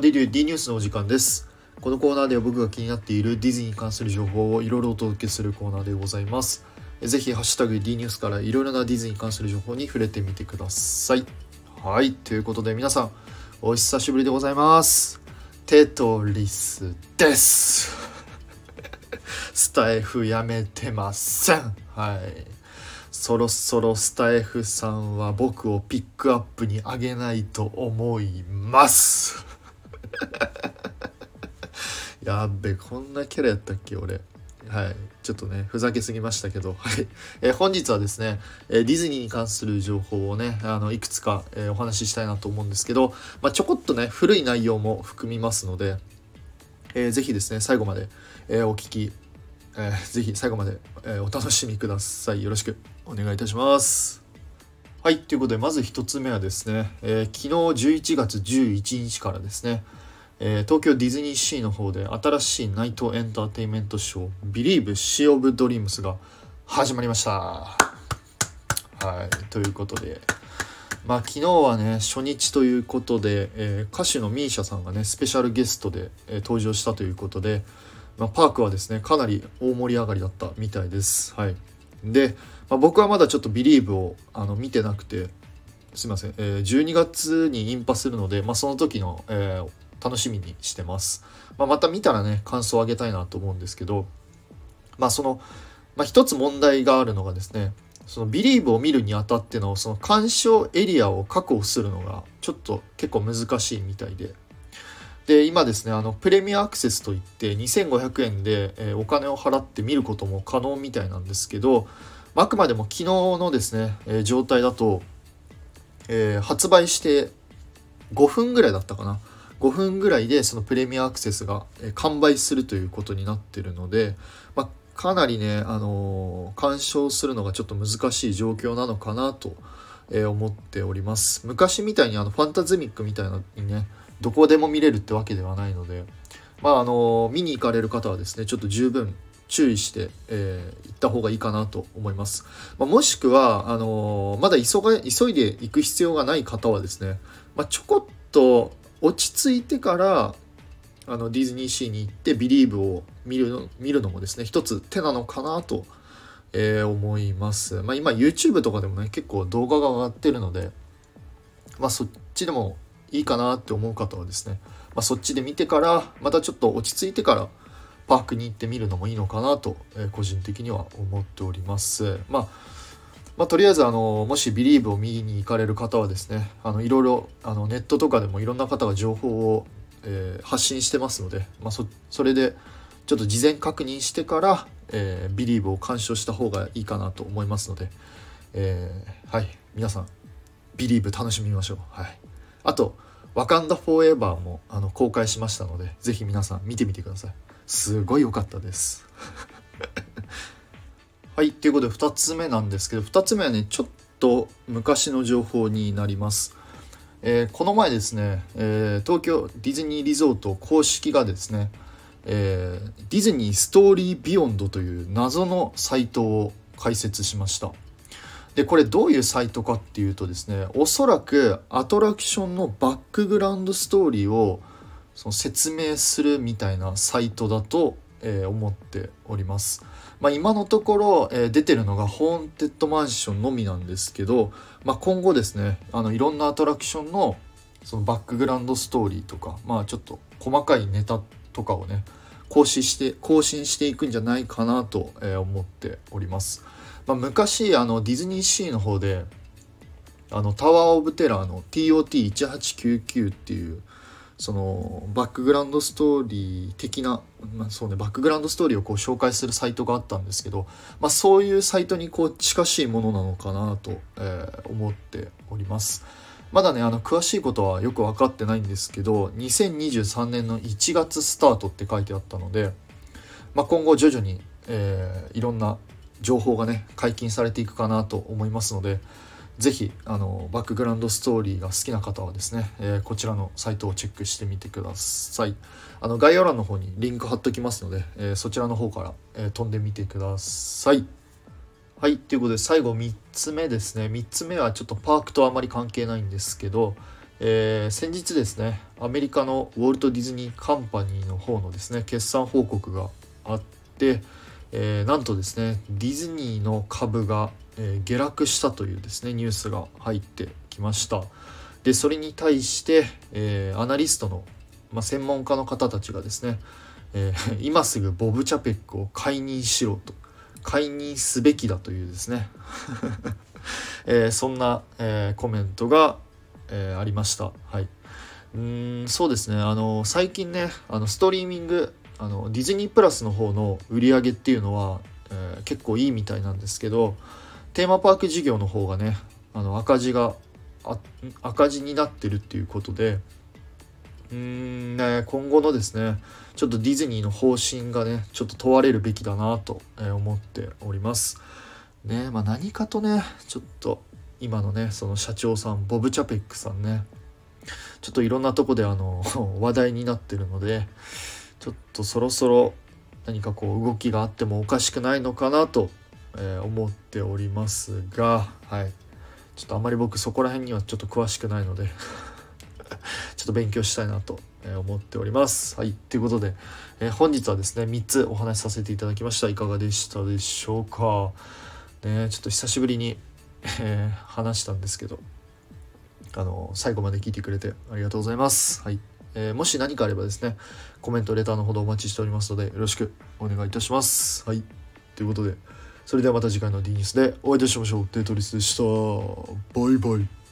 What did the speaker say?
デリュー D ニュースのお時間です。このコーナーでは僕が気になっているディズニーに関する情報をいろいろお届けするコーナーでございます。ぜひハッシュタグ D ニュースからいろいろなディズニーに関する情報に触れてみてください。はい。ということで皆さんお久しぶりでございます。テトリスです。スタイフやめてません。はい。そろそろスタイフさんは僕をピックアップにあげないと思います。やっべこんなキャラやったっけ俺。はい。ちょっとねふざけすぎましたけど、はい。えー、本日はですね、えー、ディズニーに関する情報をねあのいくつか、えー、お話ししたいなと思うんですけど、まあ、ちょこっとね古い内容も含みますので、えー、ぜひですね最後まで、えお聞き、えー、ぜひ最後まで、えお楽しみください。よろしくお願いいたします。はい。ということでまず1つ目はですね、え昨日11月11日からですねえー、東京ディズニーシーの方で新しいナイトエンターテインメントショー「Believe Sea of Dreams」が始まりました。はいということでまあ昨日はね初日ということで、えー、歌手の misia さんがねスペシャルゲストで、えー、登場したということで、まあ、パークはですねかなり大盛り上がりだったみたいです。はい、で、まあ、僕はまだちょっと「Believe」をあの見てなくてすいません、えー、12月にインパするので、まあ、その時の、えー、楽しみにしてます。まあ、また見たらね、感想をあげたいなと思うんですけど、まあその、まあ一つ問題があるのがですね、そのビリーブを見るにあたってのその鑑賞エリアを確保するのがちょっと結構難しいみたいで。で、今ですね、あの、プレミアアクセスといって2500円で、え、お金を払って見ることも可能みたいなんですけど、あくまでも昨日のですね、え、状態だと、えー、発売して5分ぐらいだったかな。5分ぐらいでそのプレミアアクセスが完売するということになってるので、まあ、かなりね、あのー、鑑賞するのがちょっと難しい状況なのかなと、え思っております昔みたいにあのファンタズミックみたいなにねどこでも見れるってわけではないのでまああのー、見に行かれる方はですねちょっと十分注意して、えー、行った方がいいかなと思います。まあ、もしくは、あの、まだ急が急いで行く必要がない方はですね、まあ、ちょこっと落ち着いてからあのディズニーシーに行って「ビリーブを見るの見るのもですね一つ手なのかなと、えー、思います。まあ、今 YouTube とかでもね結構動画が上がってるので、まあ、そっちでもいいかなって思う方はですね、まあ、そっちで見てからまたちょっと落ち着いてからパークに行ってみるのもいいのかなと、えー、個人的には思っております。まあまあ、とりあえずあのもし「Believe」を見に行かれる方はですねあのいろいろあのネットとかでもいろんな方が情報を、えー、発信してますので、まあそ、それでちょっと事前確認してから「えー、Believe」を鑑賞した方がいいかなと思いますので、えー、はい皆さん「Believe」楽しみましょう。はい、あと「ワカンダ・フォーエバーも」あの公開しましたので是非皆さん見てみてください。すごい良かったです。はい、ということで2つ目なんですけど、2つ目はね、ちょっと昔の情報になります。えー、この前ですね、えー、東京ディズニーリゾート公式がですね、えー、ディズニーストーリービヨンドという謎のサイトを開設しました。で、これどういうサイトかっていうとですね、おそらくアトラクションのバックグラウンドストーリーをその説明するみたいなサイトだと、え、思っております。まあ、今のところ、え、出てるのがホーンテッドマンションのみなんですけど、まあ、今後ですねあのいろんなアトラクションのそのバックグラウンドストーリーとか、まあ、ちょっと細かいネタとかをね更新して更新していくんじゃないかなと、え、思っております。まあ、昔あのディズニーシーの方であのタワー・オブ・テラーの TOT1899 っていうそのバックグラウンドストーリー的な、まあ、そうねバックグラウンドストーリーをこう紹介するサイトがあったんですけど、まあ、そういうサイトにこう近しいものなのかなと、えー、思っております。まだねあの詳しいことはよく分かってないんですけど2023年の1月スタートって書いてあったので、まあ、今後徐々に、えー、いろんな情報がね解禁されていくかなと思いますのでぜひあのバックグラウンドストーリーが好きな方はですね、えー、こちらのサイトをチェックしてみてくださいあの概要欄の方にリンク貼っときますので、えー、そちらの方から、えー、飛んでみてくださいはい、ということで最後3つ目ですね。3つ目はちょっとパークとあまり関係ないんですけど、え、先日ですねアメリカのウォルト・ディズニー・カンパニーの方のですね決算報告があって、えー、なんとですねディズニーの株が、えー、下落したというですねニュースが入ってきました。でそれに対して、えー、アナリストの、まあ、専門家の方たちがですね、えー、今すぐボブ・チャペックを解任しろと解任すべきだというですね、えー、そんな、えー、コメントが、えー、ありました。はい、うんそうですね。あの最近ねあのストリーミングあのディズニープラスの方の売り上げっていうのは、えー、結構いいみたいなんですけどテーマパーク事業の方がねあの赤字が赤字になってるっていうことでうーんね今後のですねちょっとディズニーの方針がねちょっと問われるべきだなと思っております。ねまあ何かとねちょっと今のねその社長さんボブ・チャペックさんねちょっといろんなとこであの 話題になってるのでちょっとそろそろ何かこう動きがあってもおかしくないのかなと、え思っておりますがはいちょっとあまり僕そこら辺にはちょっと詳しくないので ちょっと勉強したいなと思っております。はい。ということで、え、本日はですね、3つお話しさせていただきました。いかがでしたでしょうか？ね、ちょっと久しぶりに、えー、話したんですけど、あの、最後まで聞いてくれてありがとうございます。はい。えー、もし何かあればですね、コメント、レターのほどお待ちしておりますので、よろしくお願いいたします。はい。ということで、それではまた次回の D ニュースでお会いいたしましょう。デートリスでした。バイバイ。